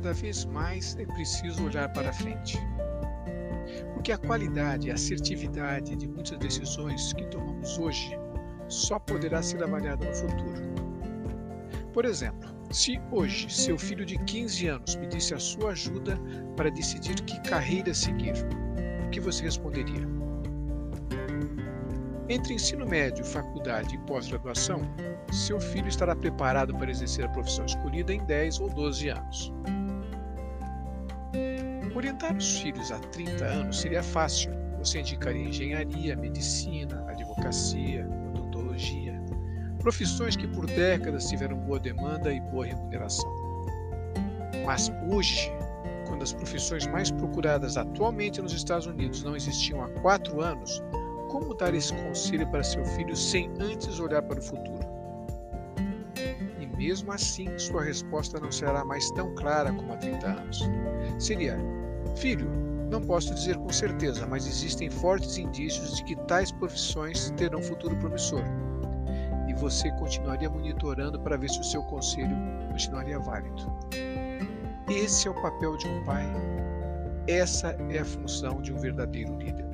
cada vez mais é preciso olhar para frente. Porque a qualidade e assertividade de muitas decisões que tomamos hoje só poderá ser avaliada no futuro. Por exemplo, se hoje seu filho de 15 anos pedisse a sua ajuda para decidir que carreira seguir, o que você responderia? Entre ensino médio, faculdade e pós-graduação, seu filho estará preparado para exercer a profissão escolhida em 10 ou 12 anos. Orientar os filhos há 30 anos seria fácil. Você indicaria engenharia, medicina, advocacia, odontologia, profissões que por décadas tiveram boa demanda e boa remuneração. Mas hoje, quando as profissões mais procuradas atualmente nos Estados Unidos não existiam há quatro anos, como dar esse conselho para seu filho sem antes olhar para o futuro? E mesmo assim, sua resposta não será mais tão clara como há 30 anos. Seria: Filho, não posso dizer com certeza, mas existem fortes indícios de que tais profissões terão futuro promissor. E você continuaria monitorando para ver se o seu conselho continuaria válido. Esse é o papel de um pai. Essa é a função de um verdadeiro líder.